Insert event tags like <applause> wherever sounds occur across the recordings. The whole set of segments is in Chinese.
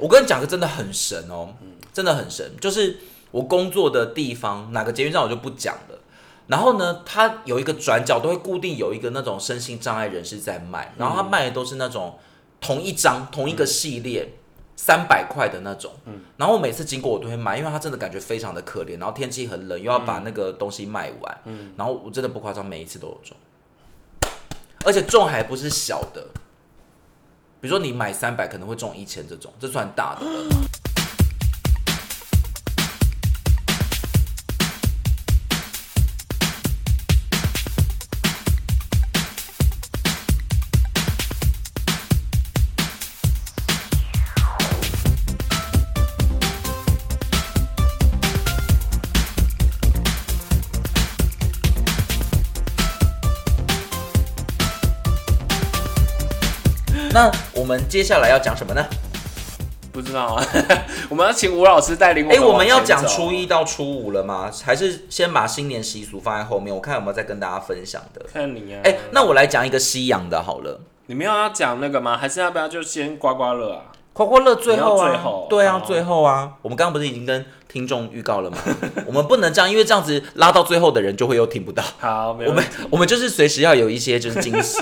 我跟你讲个真的很神哦，真的很神，就是我工作的地方哪个捷运站我就不讲了。然后呢，它有一个转角都会固定有一个那种身心障碍人士在卖，然后他卖的都是那种同一张同一个系列。三百块的那种，然后我每次经过我都会买，因为他真的感觉非常的可怜，然后天气很冷，又要把那个东西卖完，然后我真的不夸张，每一次都有中，而且中还不是小的，比如说你买三百可能会中一千这种，这算大的了。那我们接下来要讲什么呢？不知道啊，<laughs> 我们要请吴老师带领我哎、们。我们要讲初，一到初五了吗？还是先把新年习俗放在后面？我看有没有再跟大家分享的。看你啊。哎、那我来讲一个西洋的好了。你们要讲那个吗？还是要不要就先刮刮乐啊？刮刮乐最后啊，最后对啊，最后啊，我们刚刚不是已经跟听众预告了吗？<laughs> 我们不能这样，因为这样子拉到最后的人就会又听不到。好，没我们我们就是随时要有一些就是惊喜。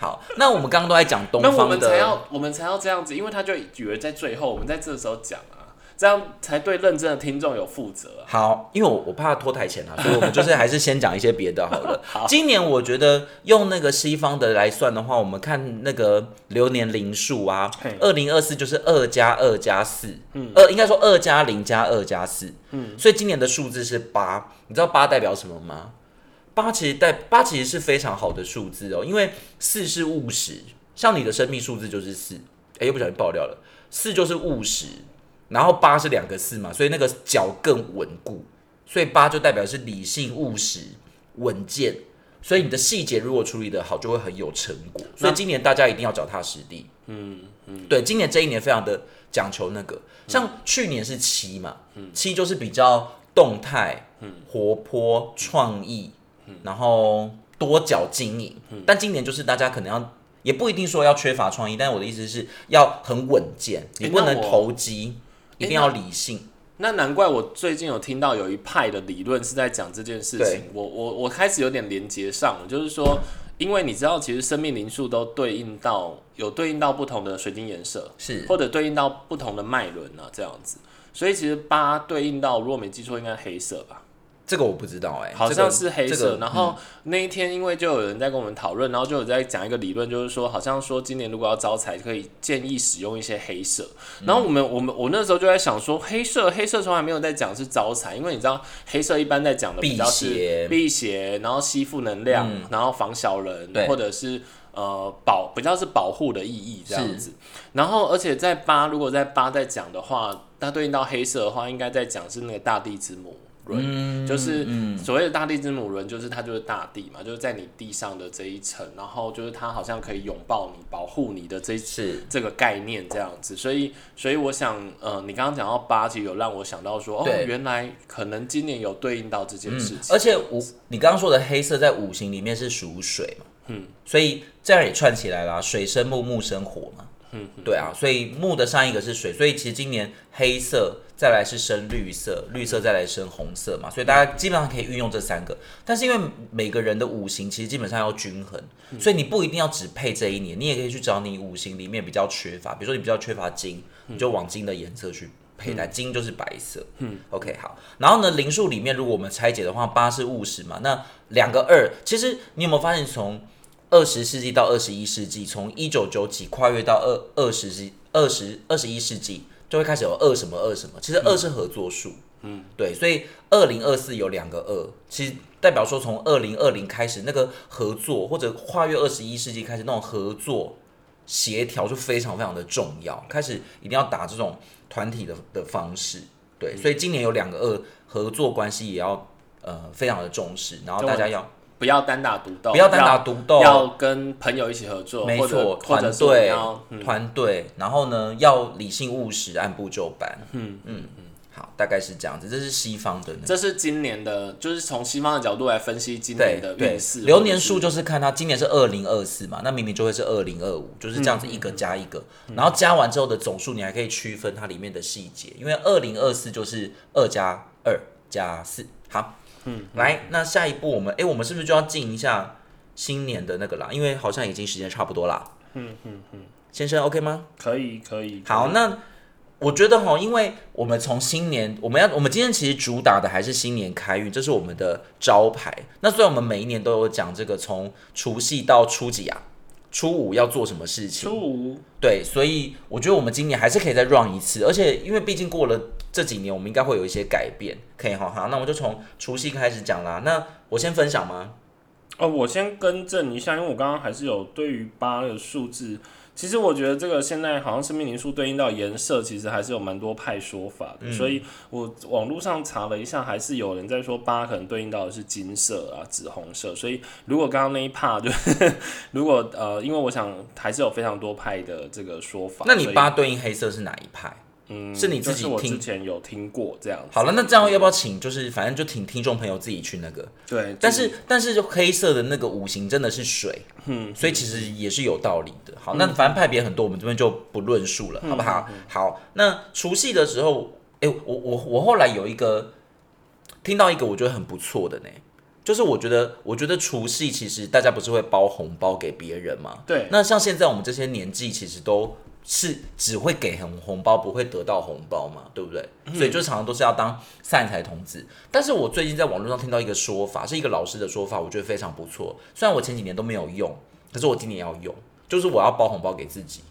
好，那我们刚刚都在讲东那我方的，们才要，我们才要这样子，因为他就以为在最后，我们在这时候讲啊，这样才对认真的听众有负责啊。好，因为我我怕拖台前啊，<laughs> 所以我们就是还是先讲一些别的好了。<laughs> 好今年我觉得用那个西方的来算的话，我们看那个流年零数啊，二零二四就是二加二加四，嗯，二应该说二加零加二加四，嗯，所以今年的数字是八。你知道八代表什么吗？八其实代八其实是非常好的数字哦，因为四是务实，像你的生命数字就是四，哎、又不小心爆掉了，四就是务实，然后八是两个四嘛，所以那个脚更稳固，所以八就代表是理性、务实、稳健，所以你的细节如果处理得好，就会很有成果。所以今年大家一定要脚踏实地。嗯嗯，对，今年这一年非常的讲求那个，像去年是七嘛，七就是比较动态、活泼、创意，然后多角经营。但今年就是大家可能要。也不一定说要缺乏创意，但我的意思是要很稳健，你不能投机，一定要理性。那难怪我最近有听到有一派的理论是在讲这件事情，我我我开始有点连接上了，就是说，因为你知道，其实生命灵数都对应到有对应到不同的水晶颜色，是或者对应到不同的脉轮啊，这样子。所以其实八对应到，如果没记错，应该黑色吧，这个我不知道哎、好像是黑色。这个然后那一天，因为就有人在跟我们讨论，然后就有在讲一个理论，就是说，好像说今年如果要招财，可以建议使用一些黑色。然后我们我们我那时候就在想说，黑色黑色从来没有在讲是招财，因为你知道黑色一般在讲的比较是邪辟邪，然后吸附能量，然后防小人，或者是。呃，保比较是保护的意义这样子，然后而且在八，如果在八在讲的话，它对应到黑色的话，应该在讲是那个大地之母轮，就是所谓的大地之母轮，就是它就是大地嘛，就是在你地上的这一层，然后就是它好像可以拥抱你、保护你的这一是。这个概念这样子，所以所以我想，呃，你刚刚讲到八，其实有让我想到说，哦，原来可能今年有对应到这件事情，而且五，你刚刚说的黑色在五行里面是属水嘛，嗯，所以这样也串起来啦，水生木，木生火嘛，嗯，对啊，所以木的上一个是水，所以其实今年黑色再来是深绿色，绿色再来深红色嘛，所以大家基本上可以运用这三个，但是因为每个人的五行其实基本上要均衡，所以你不一定要只配这一年，你也可以去找你五行里面比较缺乏，比如说你比较缺乏金，你就往金的颜色去佩戴，金就是白色。嗯，OK，好。然后呢，灵数里面如果我们拆解的话，八是务实嘛，那两个二，其实你有没有发现从二十世纪到二十一世纪，从一九九几跨越到二二十世二十二十一世纪，就会开始有二什么二什么。其实二是合作数，嗯，对，所以二零二四有两个二，其实代表说从二零二零开始那个合作，或者跨越二十一世纪开始那种合作协调就非常非常的重要，开始一定要打这种团体的的方式，对，所以今年有两个二合作关系也要呃非常的重视，然后大家要不要单打独斗，不要单打独斗，要跟朋友一起合作，没错，团队团队，然后呢要理性务实，按部就班。嗯嗯嗯，好，大概是这样子，这是西方的呢。这是今年的，就是从西方的角度来分析今年的运势。，流年数就是看它今年是二零二四嘛，那明明就会是二零二五，就是这样子一个加一个，然后加完之后的总数，你还可以区分它里面的细节，因为二零二四就是二加二加四。好，嗯，来，那下一步我们，哎、我们是不是就要进一下新年的那个啦？因为好像已经时间差不多啦。嗯嗯嗯，先生，OK 吗？可以可以。好，那我觉得哈，因为我们从新年，我们要，我们今天其实主打的还是新年开运，这是我们的招牌。那虽然我们每一年都有讲这个从除夕到初几啊，初五要做什么事情，初五对，所以我觉得我们今年还是可以再 run 一次，而且因为毕竟过了这几年，我们应该会有一些改变，可以哈。好，那我们就从除夕开始讲啦。那我先分享吗？哦，我先更正一下，因为我刚刚还是有对于八的数字，其实我觉得这个现在好像生命灵数对应到颜色，其实还是有蛮多派说法的，所以我网络上查了一下，还是有人在说八可能对应到的是金色啊、紫红色，所以如果刚刚那一帕就是 <laughs> 如果呃，因为我想还是有非常多派的这个说法，那你八对应黑色是哪一派？嗯是你自己听之前有听过这样子，好了，那这样要不要请？就是反正就请听众朋友自己去那个。对，但是但是就黑色的那个五行真的是水，嗯，所以其实也是有道理的。好，那反正派别很多，我们这边就不论述了，好不好？好，那除夕的时候，哎、我我我后来有一个听到一个我觉得很不错的呢，就是我觉得我觉得除夕其实大家不是会包红包给别人吗？对那像现在我们这些年纪，其实都是只会给红红包，不会得到红包嘛，对不对？所以就常常都是要当散财童子。但是我最近在网络上听到一个说法，是一个老师的说法，我觉得非常不错。虽然我前几年都没有用，可是我今年要用，就是我要包红包给自己。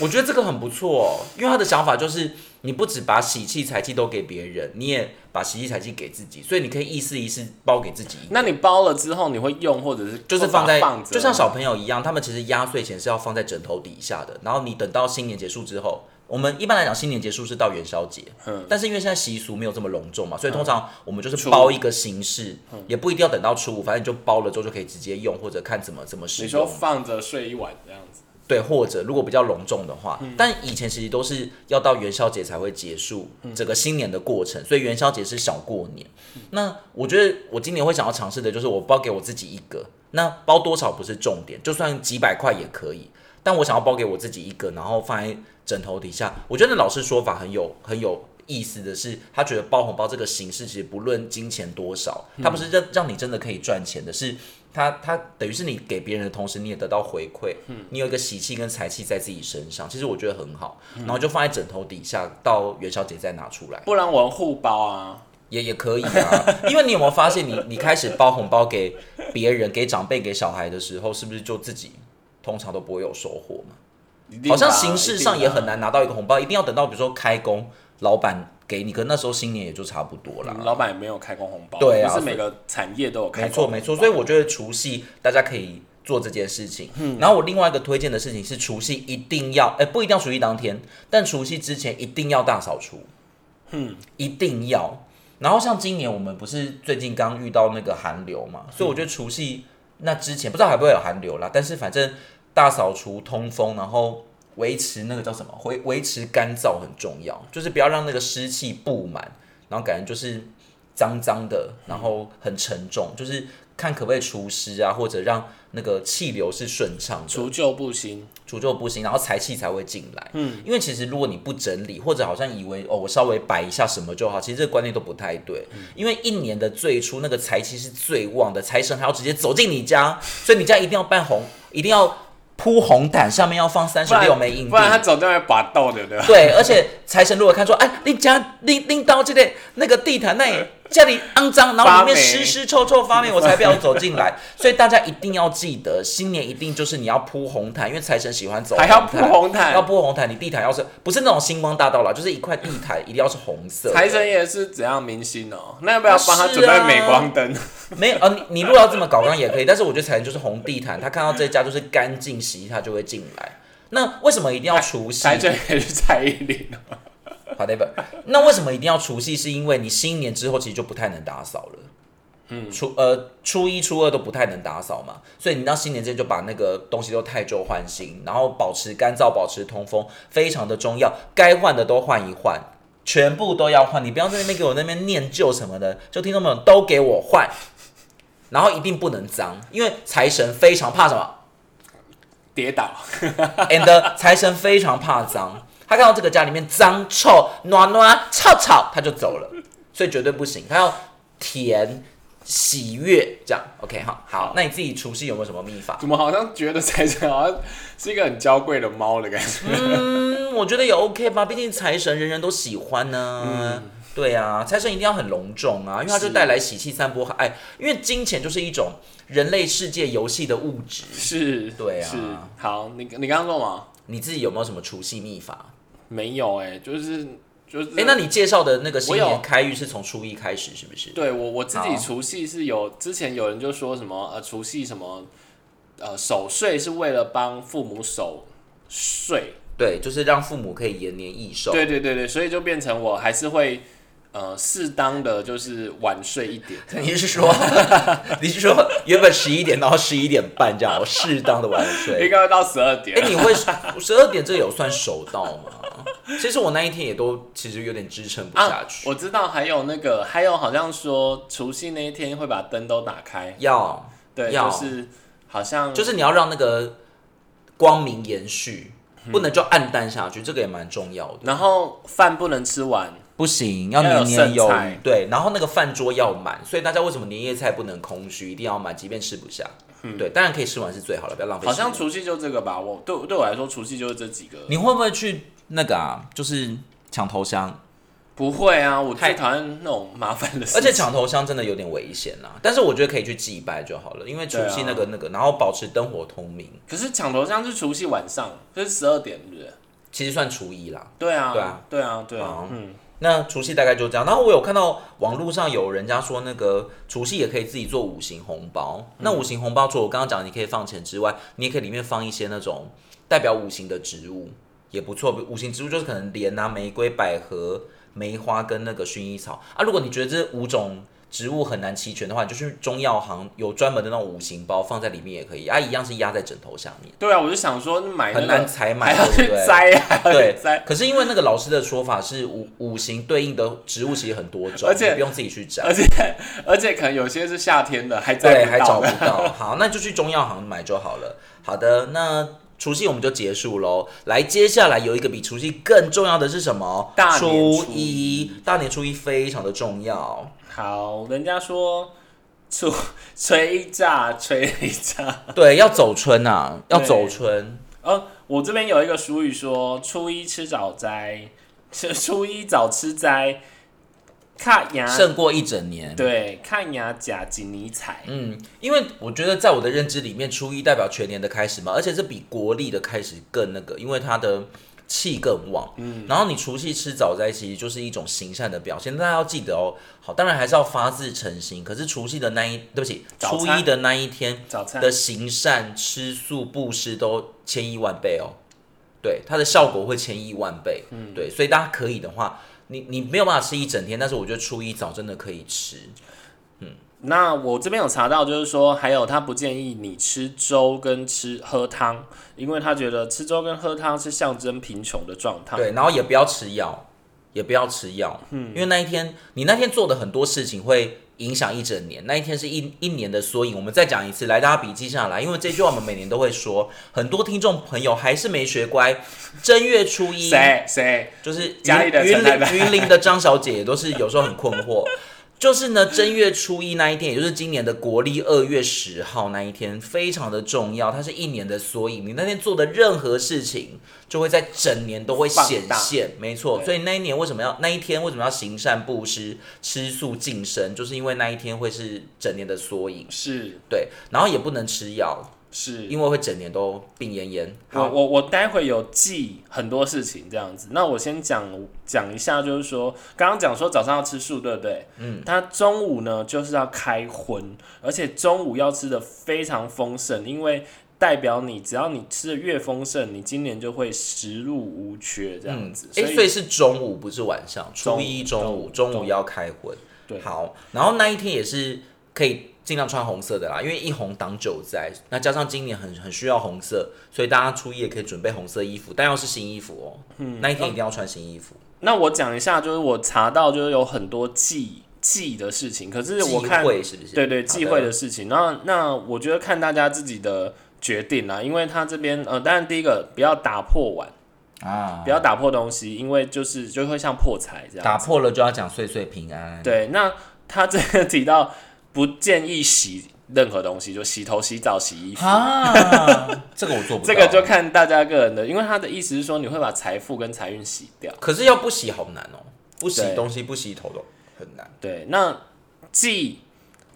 我觉得这个很不错哦，因为他的想法就是，你不只把喜气财气都给别人，你也把喜气财气给自己，所以你可以意思意思包给自己那你包了之后，你会用或者是就是放在，放，就像小朋友一样，他们其实压岁钱是要放在枕头底下的。然后你等到新年结束之后，我们一般来讲新年结束是到元宵节，嗯但是因为现在习俗没有这么隆重嘛，所以通常我们就是包一个形式，也不一定要等到初五，反正你就包了之后就可以直接用，或者看怎么怎么使你说用。放着睡一晚这样子。对，或者如果比较隆重的话，但以前其实都是要到元宵节才会结束整个新年的过程，所以元宵节是小过年。那我觉得我今年会想要尝试的就是我包给我自己一个，那包多少不是重点，就算几百块也可以，但我想要包给我自己一个，然后放在枕头底下。我觉得老师说法很有很有。意思的是，他觉得包红包这个形式，其实不论金钱多少，他不是让让你真的可以赚钱的，是他他等于是你给别人的同时，你也得到回馈，你有一个喜气跟财气在自己身上，其实我觉得很好，然后就放在枕头底下，到元宵节再拿出来，不然我互包啊，也也可以啊。因为你有没有发现你，你开始包红包给别人、给长辈、给小孩的时候，是不是就自己通常都不会有收获嘛？好像形式上也很。难拿到一个红包，一定要等到比如说开工，老板给你，可能那时候新年也就差不多啦。嗯老板也没有开工红包，对啊不是每个产业都有开没工红包错没错，所以我觉得除夕大家可以做这件事情。嗯然后我另外一个推荐的事情是除夕一定要，哎、不一定要除夕当天，但除夕之前一定要大扫除。嗯，一定要。然后像今年我们不是最近刚遇到那个寒流嘛，所以我觉得除夕那之前不知道还会不会有寒流啦，但是反正大扫除、通风，然后维持那个叫什么，维维持干燥很重要，就是不要让那个湿气布满，然后感觉就是脏脏的，然后很沉重，就是看可不可以除湿啊，或者让那个气流是顺畅的。除旧不新，除旧不行，然后财气才会进来。嗯，因为其实如果你不整理，或者好像以为哦，我稍微摆一下什么就好，其实这个观念都不太对。因为一年的最初那个财气是最旺的，财神还要直接走进你家，所以你家一定要办红，一定要铺红毯，上面要放三十六枚硬币不。然他走掉会拔豆的，对吧？对，而且财神如果看说，哎，你家拎拎到这个那个地毯那里家里肮脏，然后里面湿湿臭臭发霉，我才不要走进来。<laughs> 所以大家一定要记得，新年一定就是你要铺红毯，因为财神喜欢走还要铺红毯要铺红毯。你地毯要是不是那种星光大道啦，就是一块地毯一定要是红色的。财神也是怎样明星哦？那要不要帮他准备镁光灯？没有啊，你你如果要这么搞，刚刚也可以，但是我觉得财神就是红地毯，他看到这家就是干净洗，他就会进来。那为什么一定要除夕？财神也是蔡依林哦，whatever。那为什么一定要除夕？是因为你新年之后其实就不太能打扫了。嗯，初呃初一初二都不太能打扫嘛，所以你到新年之前就把那个东西都汰旧换新，然后保持干燥、保持通风，非常的重要。该换的都换一换，全部都要换。你不要在那边给我那边念旧什么的，就听众朋友都给我换，然后一定不能脏，因为财神非常怕什么跌倒，？and 财神非常怕脏，他看到这个家里面脏臭、暖暖、吵吵，他就走了，所以绝对不行，他要甜。喜悦这样，OK 哈，好，那你自己除夕有没有什么秘法？怎么好像觉得财神好像是一个很娇贵的猫的感觉？嗯，我觉得也 OK 吧，毕竟财神人人都喜欢呢、对啊，财神一定要很隆重啊，因为它就是带来喜气、散播爱。因为金钱就是一种人类世界游戏的物质。是，对啊是。好，你你刚刚说嘛？你自己有没有什么除夕秘法？没有哎、就是就是。哎、那你介绍的那个新我年开运是从初一开始，是不是？对我我自己除夕是有，之前有人就说什么呃除夕什么呃守岁是为了帮父母守岁，对，就是让父母可以延年益寿。对对对对，所以就变成我还是会呃适当的就是晚睡一点。你是说，<laughs> 你是说原本十一点到十一点半这样，我适当的晚睡应？该会到十二点。哎、你会十二点这个有算守到吗？其实我那一天也都其实有点支撑不下啊，去。我知道还有那个，还有好像说除夕那一天会把灯都打开，要对，要就是好像就是你要让那个光明延续，嗯不能就暗淡下去，这个也蛮重要的。然后饭不能吃完，不行，要年年有余。对，然后那个饭桌要满，所以大家为什么年夜菜不能空虚，一定要满，即便吃不下。对，当然可以吃完是最好的，不要浪费好像除夕就这个吧。我对对我来说，除夕就是这几个。你会不会去那个啊？就是抢头香，不会啊，我太最讨厌那种麻烦的事情。而且抢头香真的有点危险啦。但是我觉得可以去祭拜就好了，因为除夕那个、啊那个，然后保持灯火通明，可是抢头香是除夕晚上，就是十二点，是不是？其实算初一啦。对啊，对啊，对啊，对啊，嗯，那除夕大概就这样。然后我有看到网络上有人家说，那个除夕也可以自己做五行红包。那五行红包除了我刚刚讲你可以放钱之外，你也可以里面放一些那种代表五行的植物，也不错。五行植物就是可能莲啊、玫瑰、百合、梅花跟那个薰衣草啊。如果你觉得这五种植物很难齐全的话，你就去中药行有专门的那种五行包放在里面也可以啊，一样是压在枕头下面。对啊，我就想说买那很难个采买还要去对不对摘啊，对去摘，可是因为那个老师的说法是五五行对应的植物其实很多种，而且不用自己去找而。且 <laughs> 而且可能有些是夏天的，还摘对，不还找。不到。好，那就去中药行买就好了。好的，那除夕我们就结束喽。来，接下来有一个比除夕更重要的是什么？大年初初一，大年初一非常的重要。好，人家说吹 <laughs> 吹一炸，吹一炸。对，要走春啊，要走春。呃，我这边有一个俗语说：初一吃早斋，<laughs> 吃初一早吃斋，看牙胜过一整年。对，看牙甲锦尼彩。嗯，因为我觉得在我的认知里面，初一代表全年的开始嘛，而且是比国历的开始更那个，因为它的气更旺。嗯，然后你除夕吃早斋，其实就是一种行善的表现。大家要记得哦，好，当然还是要发自诚心。可是除夕的那一，对不起，初一的那一天早餐的行善、吃素、布施都千亿万倍哦。对，它的效果会千亿万倍。嗯，对，所以大家可以的话，你你没有办法吃一整天，但是我觉得初一早真的可以吃。那我这边有查到，就是说，还有他不建议你吃粥跟吃喝汤，因为他觉得吃粥跟喝汤是象征贫穷的状态。对，然后也不要吃药，也不要吃药，嗯，因为那一天你那天做的很多事情会影响一整年，那一天是一一年的缩影。我们再讲一次，来大家笔记下来，因为这句话我们每年都会说，很多听众朋友还是没学乖。正月初一，谁谁就是家里的云林云林的张小姐也都是有时候很困惑。就是呢，正月初一那一天，也就是今年的国历二月十号那一天，非常的重要，它是一年的缩影。你那天做的任何事情，就会在整年都会显现，没错。所以那一年为什么要那一天为什么要行善布施、吃素净身，就是因为那一天会是整年的缩影。是对，然后也不能吃药，是，因为会整年都病恹恹。好我我待会有记很多事情这样子，那我先讲讲一下，就是说刚刚讲说早上要吃素，对不对？嗯，他中午呢就是要开荤，而且中午要吃的非常丰盛，因为代表你只要你吃的越丰盛，你今年就会食禄无缺这样子。哎、所以所以是中午不是晚上，初一中午中午中午要开荤。对好，然后那一天也是可以尽量穿红色的啦，因为一红挡九灾。那加上今年很很需要红色，所以大家初一也可以准备红色衣服，但要是新衣服哦。嗯，那一天一定要穿新衣服。那我讲一下，就是我查到就是有很多忌忌的事情，可是我看会是不是？对对，忌讳的事情。那那我觉得看大家自己的决定啦，因为他这边呃，当然第一个不要打破碗啊，不要打破东西，因为就是就会像破财这样，打破了就要讲岁岁平安。对，那他这个提到不建议洗任何东西，就洗头、洗澡、洗衣服啊，<laughs> 这个我做不到。这个就看大家个人的，因为他的意思是说你会把财富跟财运洗掉，可是要不洗好难哦，不洗东西不洗头都很难。对，那既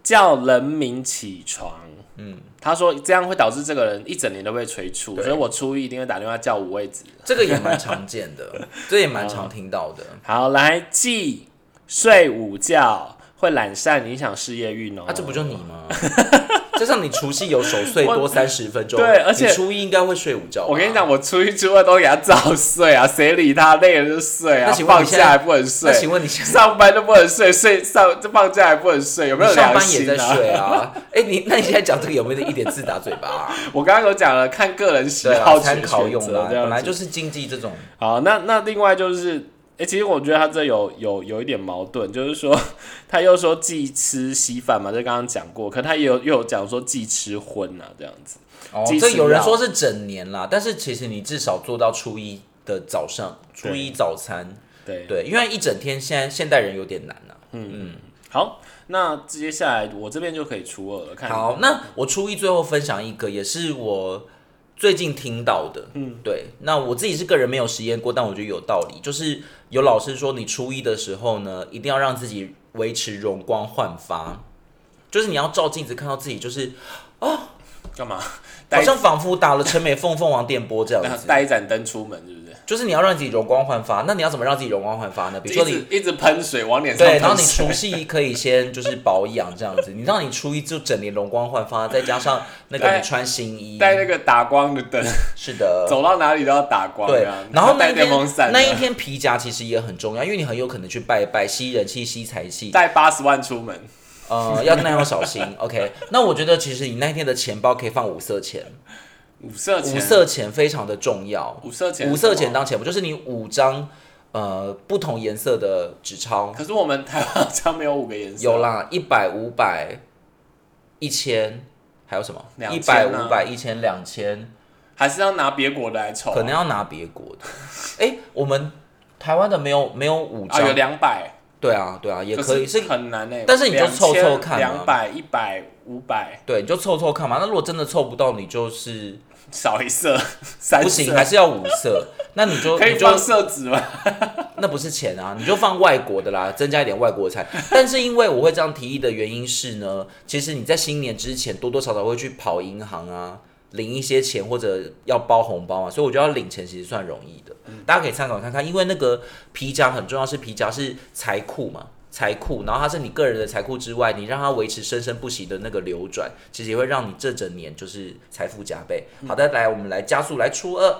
叫人民起床。嗯，他说这样会导致这个人一整年都被催促，所以我初一一定会打电话叫五位子。这个也蛮常见的，这也蛮常 <laughs> 听到的。好，来记睡午觉会懒散，影响事业运哦。啊，这不就你吗？<laughs> 加上你除夕有守岁多三十分钟，对，而且初一应该会睡午觉。我跟你讲，我初一初二都给他早睡啊，<laughs> 谁理他？累了就睡啊。那放假还不能睡？那请问你上班都不能睡，睡上这放假还不能睡？有没有上班也在睡啊？<laughs> 哎，你那你现在讲这个有没有一点自打嘴巴？我刚刚有讲了，看个人喜好参考用的，本来就是经济这种。好，那那另外就是。哎，其实我觉得他这有有有一点矛盾，<laughs> 就是说他又说忌吃稀饭嘛，就刚刚讲过，可他也有又有讲说忌吃荤啊，这样子。哦，这有人说是整年啦，但是其实你至少做到初一的早上，初一早餐。对对，因为一整天现在现代人有点难呐。嗯嗯。好，那接下来我这边就可以初二了。看好，那我初一最后分享一个，也是我。最近听到的，嗯，对，那我自己是个人没有实验过，但我觉得有道理。就是有老师说，你初一的时候呢，一定要让自己维持容光焕发，就是你要照镜子看到自己，就是啊，干嘛？好像仿佛打了陈美凤凤凰电波这样子，带一盏灯出门，是不是？就是你要让自己容光焕发，那你要怎么让自己容光焕发呢？比如说你一直喷水往脸上，对，然后你除夕可以先就是保养这样子，你让你初一就整年容光焕发，再加上那个你穿新衣，带那个打光的灯，是的，<laughs> 走到哪里都要打光，对啊。然后那一天那一天皮夹其实也很重要，因为你很有可能去拜拜吸人气、吸财气，带八十万出门，呃，要那样小心。OK，那我觉得其实你那天的钱包可以放五色钱。五色五色钱非常的重要。五色钱，五色钱当钱不就是你五张呃不同颜色的纸钞？可是我们台湾好像没有五个颜色。有啦，一百、五百、一千，还有什么？一百、五百、一千、两千，还是要拿别国的来凑？可能要拿别国的。哎，我们台湾的没有没有五张，有两百。对啊，对啊，也可以是很难诶。但是你就凑凑看两百、一百、五百，对，你就凑凑看嘛。那如果真的凑不到，你就是。少一色，不行，还是要五色。那你就 <laughs> 可以放色纸吗？<laughs> 那不是钱啊，你就放外国的啦，增加一点外国菜。但是因为我会这样提议的原因是呢，其实你在新年之前多多少少会去跑银行啊，领一些钱或者要包红包嘛，所以我觉得要领钱其实算容易的。大家可以参考看看，因为那个皮夹很重要，是皮夹是财库嘛。财库，然后它是你个人的财库之外，你让它维持生生不息的那个流转，其实也会让你这整年就是财富加倍。好的，来我们来加速来初二。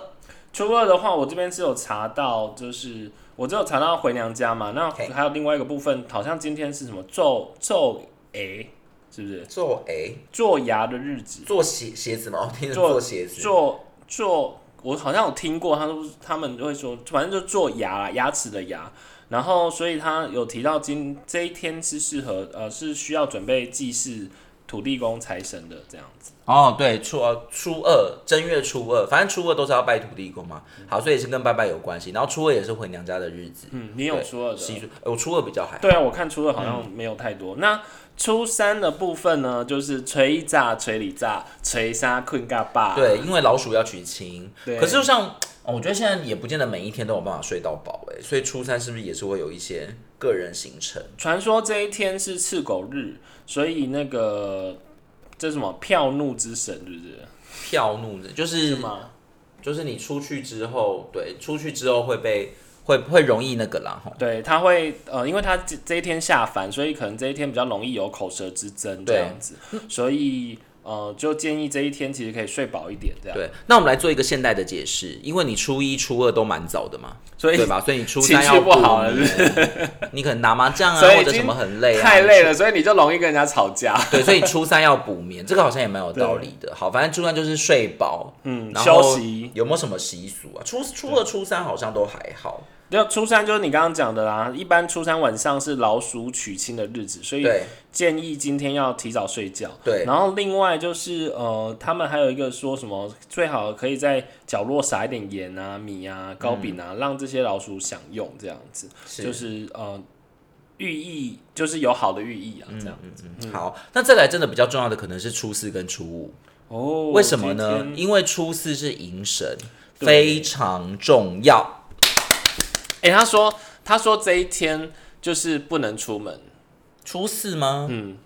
初二的话，我这边是有查到，就是我只有查到回娘家嘛。那还有另外一个部分，好像今天是什么做做诶，是不是做诶做牙的日子？做鞋鞋子吗？我听做鞋子。做做，我好像有听过，他说他们会说，反正就做牙牙齿的牙。然后，所以他有提到今这一天是适合，呃，是需要准备祭祀土地公、财神的这样子。哦，对，初二、初二正月初二，反正初二都是要拜土地公嘛。好，所以是跟拜拜有关系。然后初二也是回娘家的日子。嗯，你有初二的习俗？我初二比较还。对啊，我看初二好像没有太多。那初三的部分呢，就是锤炸、锤里炸、锤沙困嘎巴。对，因为老鼠要娶亲。对。可是就像。哦，我觉得现在也不见得每一天都有办法睡到饱哎，所以初三是不是也是会有一些个人行程？传说这一天是赤狗日，所以那个这什么票怒之神，是不是？票怒的，就是吗？就是你出去之后，对，出去之后会被会会容易那个啦，吼。对，他会呃，因为他这这一天下凡，所以可能这一天比较容易有口舌之争这样子，所以。呃，就建议这一天其实可以睡饱一点，这样。对，那我们来做一个现代的解释，因为你初一、初二都蛮早的嘛，所以对吧？所以你初三要不好了你可能打麻将啊，或者什么很累啊，太累了，所以你就容易跟人家吵架。对，所以初三要补眠，这个好像也蛮有道理的。好，反正初三就是睡饱，嗯，然后休息。有没有什么习俗啊？初初二、初三好像都还好。就初三就是你刚刚讲的啦，一般初三晚上是老鼠娶亲的日子，所以建议今天要提早睡觉。对。然后另外就是呃，他们还有一个说什么，最好可以在角落撒一点盐啊、米啊、糕饼啊，让这些老鼠享用，这样子。是。就是呃，寓意就是有好的寓意啊，这样子。嗯好，那再来真的比较重要的可能是初四跟初五，哦，为什么呢？因为初四是迎神，对。非常重要。哎、他说他说这一天就是不能出门，初四吗？嗯，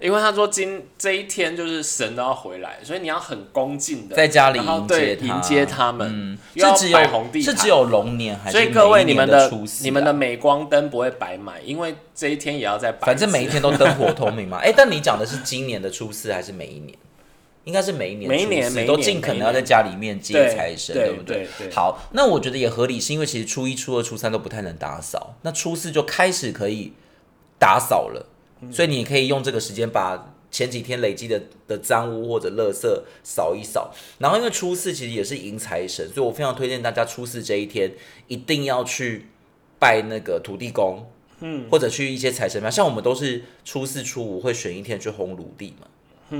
因为他说今这一天就是神都要回来，所以你要很恭敬的在家里迎接他迎接他们，嗯，又要是只有摆红地毯是只有龙年还是所以各位你们的你们的镁光灯不会白买，因为这一天也要在白，反正每一天都灯火通明嘛。<laughs> 哎、但你讲的是今年的初四还是每一年？应该是每一年每一年都尽可能要在家里面接财神，对不对？好，那我觉得也合理，是因为其实初一、初二、初三都不太能打扫，那初四就开始可以打扫了，嗯所以你可以用这个时间把前几天累积的的脏污或者垃圾扫一扫。然后因为初四其实也是迎财神，所以我非常推荐大家初四这一天一定要去拜那个土地公。嗯，或者去一些财神庙，像我们都是初四、初五会选一天去烘炉地嘛。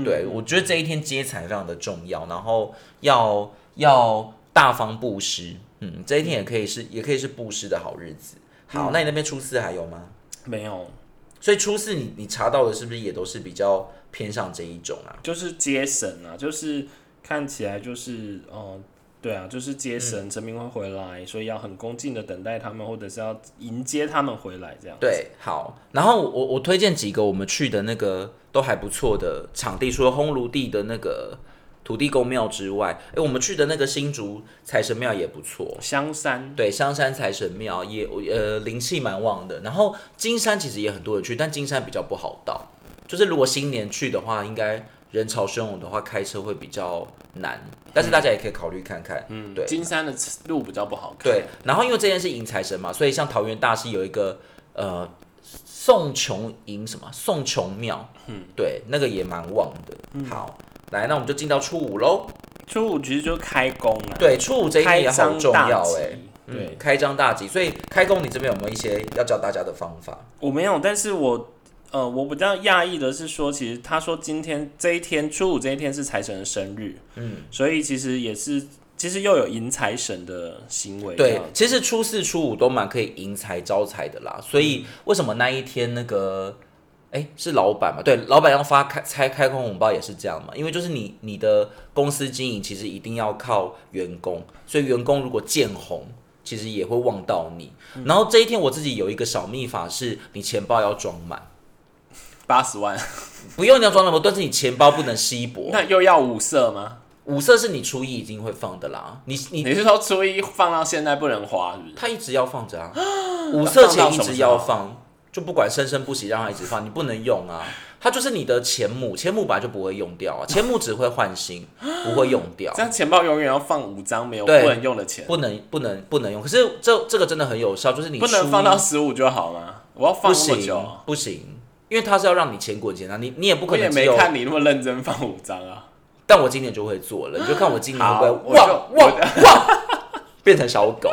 对，我觉得这一天接财非常的重要，然后要要大方布施，嗯，这一天也可以是也可以是布施的好日子。好，那你那边初四还有吗？没有，所以初四你你查到的是不是也都是比较偏向这一种啊？就是接神啊，就是看起来就是呃，对啊，就是接神，嗯神明会回来，所以要很恭敬的等待他们，或者是要迎接他们回来这样。，对，好，然后我我推荐几个我们去的那个都还不错的场地，除了烘炉地的那个土地公庙之外，哎，我们去的那个新竹财神庙也不错。香山。对，香山财神庙也呃灵气蛮旺的，然后金山其实也很多人去，但金山比较不好到，就是如果新年去的话，应该人潮汹涌的话，开车会比较难，但是大家也可以考虑看看，嗯，对，金山的路比较不好看。对，然后因为这件是迎财神嘛，所以像桃园大溪有一个呃宋琼迎什么？宋琼庙，嗯，对，那个也蛮旺的。好，来，那我们就进到初五喽。初五其实就是开工啊，对，初五这一天开也好重要大吉。哎、嗯对，开张大吉，所以开工你这边有没有一些要教大家的方法？我没有，但是我呃，我比较讶异的是说，其实他说今天这一天初五这一天是财神的生日，嗯，所以其实也是其实又有迎财神的行为对，其实初四、初五都蛮可以迎财招财的啦。所以为什么那一天那个，哎，是老板嘛？对，老板要发开拆开空红包也是这样嘛。因为就是你你的公司经营其实一定要靠员工，所以员工如果见红，其实也会望到你。然后这一天我自己有一个小秘法，是你钱包要装满，八十万，不用你要装那么多，但是你钱包不能稀薄。<laughs> 那又要五色吗？五色是你初一已经会放的啦，你你你是说初一放到现在不能花，是不是？它一直要放着啊，<gasps> 五色钱一直要放放，就不管生生不息，让它一直放，你不能用啊。它就是你的钱母，钱母本来就不会用掉啊，钱母只会换新，<gasps> 不会用掉这，样钱包永远要放五张没有不能用的钱，不能不能不能用。可是这这个真的很有效，就是你不能放到十五就好吗？我要放不行那么久，不行，因为它是要让你钱滚钱啊，你你也不可能只有。没看你那么认真放五张啊。但我今年就会做了，你就看我今年会不会我就汪汪汪变成小狗。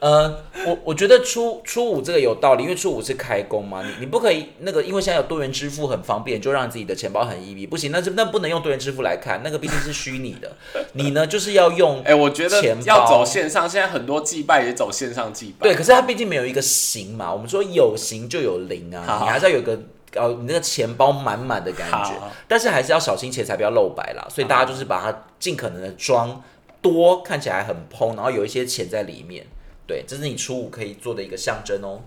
呃，我我觉得初初五这个有道理，因为初五是开工嘛，你你不可以那个，因为现在有多元支付很方便，就让自己的钱包很不行，那就那不能用多元支付来看，那个毕竟是虚拟的，<laughs> 你呢就是要用哎、我觉得钱要走线上，现在很多祭拜也走线上祭拜。对，可是它毕竟没有一个形嘛，我们说有形就有灵啊，好。你还是要有个呃，你那个钱包满满的感觉，但是还是要小心钱财不要露白啦，所以大家就是把它尽可能的装多，看起来很蓬，然后有一些钱在里面，对，这是你初五可以做的一个象征哦。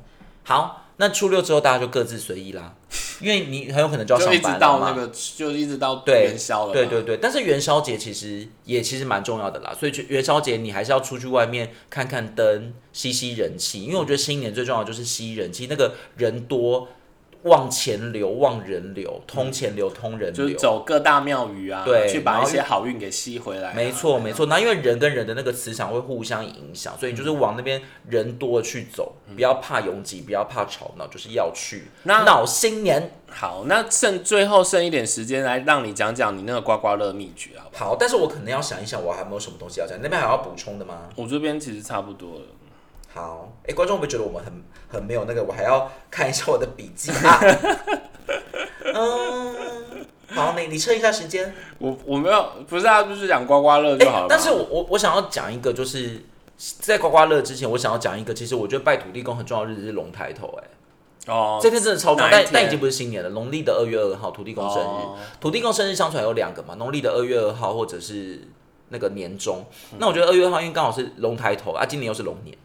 好，那初六之后大家就各自随意啦，因为你很有可能就要就一直上班了嘛。到那个，就一直到对元宵了嘛。对对对，但是元宵节其实也其实蛮重要的啦，所以去元宵节你还是要出去外面看看灯，吸吸人气，因为我觉得新年最重要的就是吸人气，那个人多往钱流、往人流、通钱流、通人就是流。走各大庙宇啊，对去把一些好运给吸回来啊。没错，没错。那因为人跟人的那个磁场会互相影响，所以你就是往那边人多的去走，不要怕拥挤，不要怕吵闹，就是要去那闹新年。好，那剩最后剩一点时间来让你讲讲你那个刮刮乐秘诀，好不好？好，但是我可能要想一想，我还有没有什么东西要讲？你那边还要补充的吗？我这边其实差不多了。好，哎、观众会不会觉得我们很很没有那个？我还要看一下我的笔记 <laughs> 啊。嗯，好，你你测一下时间。我我没有，不是啊，就是讲刮刮乐就好了嘛。但是我我我想要讲一个，就是在刮刮乐之前，我想要讲一个，其实我觉得拜土地公很重要的日子是龙抬头、哎。哦，这天真的超重要，哪一天但但已经不是新年了，农历的二月二号，土地公生日。哦土地公生日相传有两个嘛，农历的二月二号或者是那个年中。那我觉得二月二号因为刚好是龙抬头啊，今年又是龙年，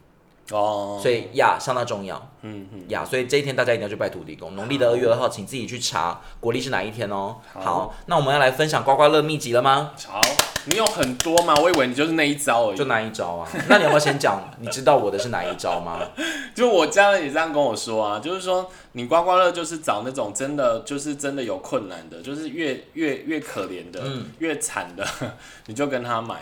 哦，所以呀相当重要。嗯嗯，呀，所以这一天大家一定要去拜土地公。农历的二月二号，请自己去查国历是哪一天哦。好好，那我们要来分享刮刮乐秘籍了吗？好，你有很多吗？我以为你就是那一招而已。就那一招啊？<laughs> 那你要不要先讲？你知道我的是哪一招吗？<laughs> 就我家人也这样跟我说啊，就是说你刮刮乐就是找那种真的就是真的有困难的，就是越越越可怜的、嗯越惨的，<laughs> 你就跟他买，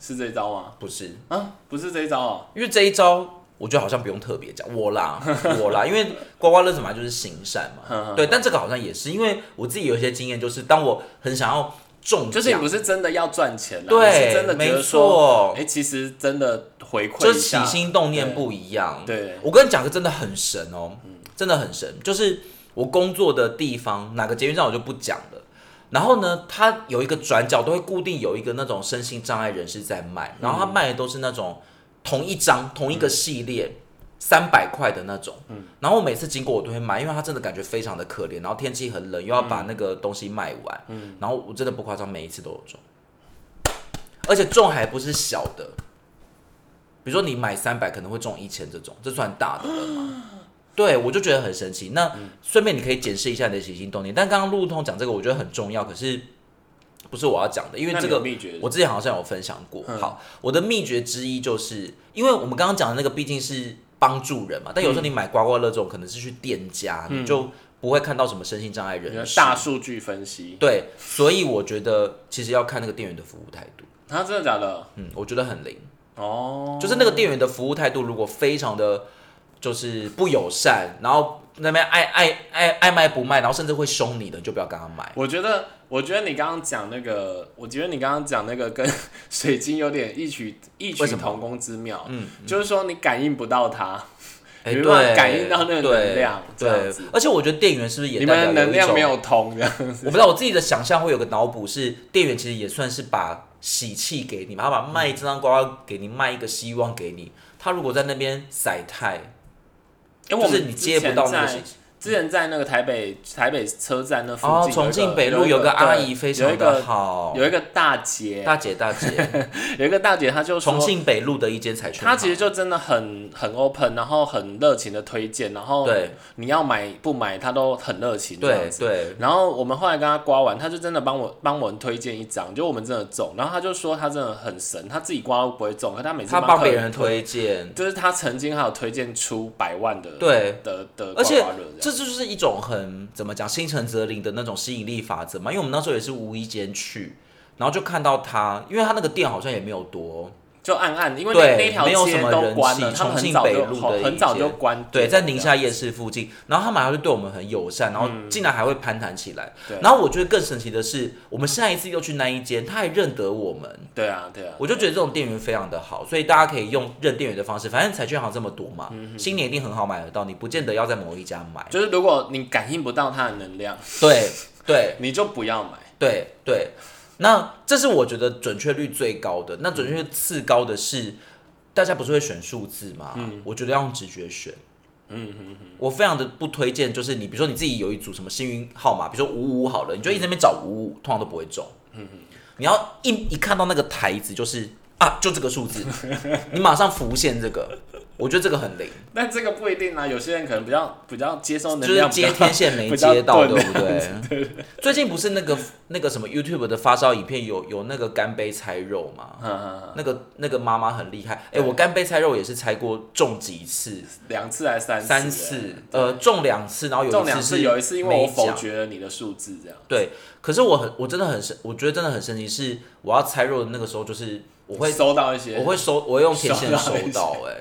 是这一招吗？不是，啊，不是这一招哦。因为这一招。我觉得好像不用特别讲我啦，<laughs> 我啦，因为刮刮乐什么就是行善嘛，对。但这个好像也是，因为我自己有一些经验，就是当我很想要中就是你不是真的要赚钱啦，对是真的觉没得说，错哎、其实真的回馈就是起，心动念不一样。对我跟你讲个真的很神哦，真的很神，就是我工作的地方哪个捷运站我就不讲了。然后呢，它有一个转角都会固定有一个那种身心障碍人士在卖，然后他卖的都是那种同一张同一个系列。三百块的那种，然后我每次经过我都会买，因为他真的感觉非常的可怜，然后天气很冷，又要把那个东西卖完，然后我真的不夸张，每一次都有中，而且中还不是小的，比如说你买三百可能会中一千这种，这算大的了嘛？<gasps> 对，我就觉得很神奇。那顺便你可以检视一下你的起心动念。但刚刚路通讲这个，我觉得很重要，可是不是我要讲的，因为那这个秘诀我之前好像有分享过。好，我的秘诀之一就是，因为我们刚刚讲的那个毕竟是帮助人嘛，但有时候你买刮刮乐这种可能是去店家，你就不会看到什么身心障碍人士。大数据分析，对，所以我觉得其实要看那个店员的服务态度。他、真的假的？嗯，我觉得很灵。哦，就是那个店员的服务态度，如果非常的就是不友善，然后那边爱爱爱爱卖不卖，然后甚至会凶你的，就不要跟他买。我觉得，我觉得你刚刚讲那个，我觉得你刚刚讲那个跟 <laughs> 水晶有点异曲异曲同工之妙。嗯，就是说你感应不到它，对，感应到那个能量对子，而且我觉得店员是不是也你们能量没有通这样子。我不知道我自己的想象会有个脑补是，店员其实也算是把喜气给你嘛，他把卖这张刮刮给你，卖一个希望给你。他如果在那边晒太，就是你接不到那个之前在喜气。之前在那个台北台北车站那附近哦，，重庆北路有个阿姨非常的好，有一个大姐，大姐大姐，<laughs> 有一个大姐，她就说重庆北路的一间彩券她，其实就真的很很 open，然后很热情的推荐，然后对。你要买不买，她都很热情这对样子。对，然后我们后来跟她刮完，她就真的帮我帮我们推荐一张，就我们真的中，然后她就说她真的很神，她自己刮都不会中，可她每次她帮别人推荐，就是她曾经还有推荐出百万的对。的的而且刮刮乐这就是一种很怎么讲心诚则灵的那种吸引力法则嘛。因为我们那时候也是无意间去，然后就看到他，因为他那个店好像也没有多，就暗暗，因为那那条街都关了，重庆北路的很早就关，对，在宁夏夜市附近，然后他马上就对我们很友善，然后竟然还会攀谈起来。嗯然后我觉得更神奇的是，我们下一次又去那一间，他还认得我们。对啊对啊，我就觉得这种店员非常的好，所以大家可以用认店员的方式，反正彩券行这么多嘛，嗯新年一定很好买得到，你不见得要在某一家买。就是如果你感应不到它的能量，对对 <laughs> 你就不要买。对对，那这是我觉得准确率最高的。那准确率次高的是，大家不是会选数字吗？我觉得要用直觉选。嗯嗯嗯，我非常的不推荐，就是你比如说你自己有一组什么幸运号码，比如说五五好了，你就一直在那边找五五，通常都不会中。嗯你要一一看到那个台子就是啊，就这个数字，<laughs> 你马上浮现这个，我觉得这个很灵，但这个不一定啊，有些人可能比较比较接收能就是量，接天线没 <laughs> 接到，钝对不对？最近不是那个那个什么 YouTube 的发烧影片有有那个干杯猜肉吗？那个那个妈妈很厉害，哎、我干杯猜肉也是猜过中几次，两次还是三次？三次，呃，中两次，然后有中两次，一次是有一次因为我否决了你的数字，这样。对，可是我很我真的很生，我觉得真的很神奇，是我要猜肉的那个时候，就是我会收到一些，我会收，我会用 <laughs> 天线收收到哎，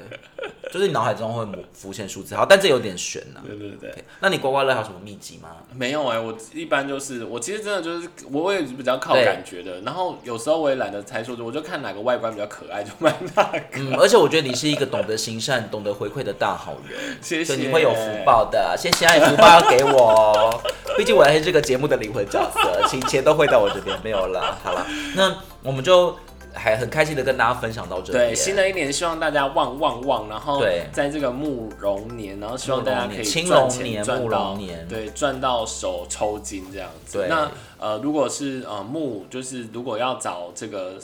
就是你脑海中会浮浮现数字，好，但这有点悬呐、对对对，那你刮刮乐还有什么秘籍吗？没有哎、我一般就是我其实真的就是我也比较靠感觉的，然后有时候我也懒得猜数字，我就看哪个外观比较可爱就买哪个。嗯，而且我觉得你是一个懂得行善、懂得回馈的大好人，<laughs> 谢谢，所以你会有福报的。谢谢啊，你福报要给我哦，毕竟我还是这个节目的灵魂角色，请钱都汇到我这边，没有了。好了，那我们就还很开心的跟大家分享到这里。对，新的一年希望大家旺旺旺，然后对在这个慕容年，然后希望大家可以青龙年慕赚到容年对，赚到手抽筋这样子。对那呃，如果是呃木，就是如果要找这个。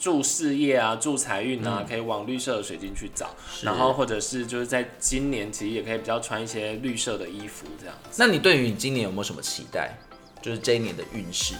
助事业啊，助财运啊，可以往绿色的水晶去找，然后或者是就是在今年其实也可以比较穿一些绿色的衣服，这样那你对于你今年有没有什么期待？就是这一年的运势，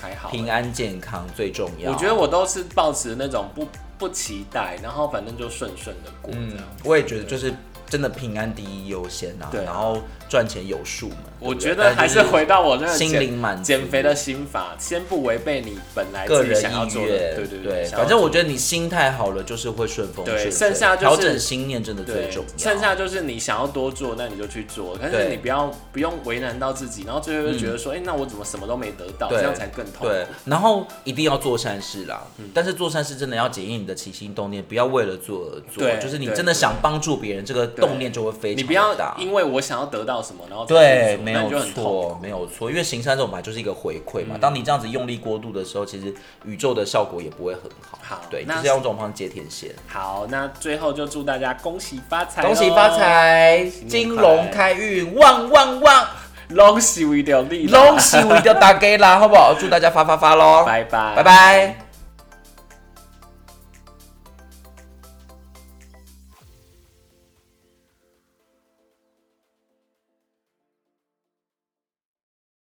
还好。平安健康最重要。我觉得我都是抱持那种不不期待，然后反正就顺顺的过这嗯样。，我也觉得就是真的平安第一优先啊，对然后赚钱有数嘛。我觉得还是回到我那个心灵满足减肥的心法，先不违背你本来自己个人意想要做的，愿，对对对，反正我觉得你心态好了，就是会顺风对顺水剩下就是调整心念真的最重要。剩下就是你想要多做，那你就去做，但是你不要不用为难到自己，然后最后就觉得说，哎、那我怎么什么都没得到，这样才更痛对苦。，然后一定要做善事啦。嗯但是做善事真的要检验你的起心动念，不要为了做而做。对就是你真的想帮助别人，这个动念就会非常你不要大。因为我想要得到什么，然后才对，没有错，没有错，因为行善这种嘛就是一个回馈嗯嘛。当你这样子用力过度的时候，其实宇宙的效果也不会很好。好对，就是要用这种方式接天线。好，那最后就祝大家恭喜发财，恭喜发，财，金龙开运，旺旺旺，龙喜为了利，龙喜为的大家啦，好不好？祝大家发发发喽，拜拜，拜拜。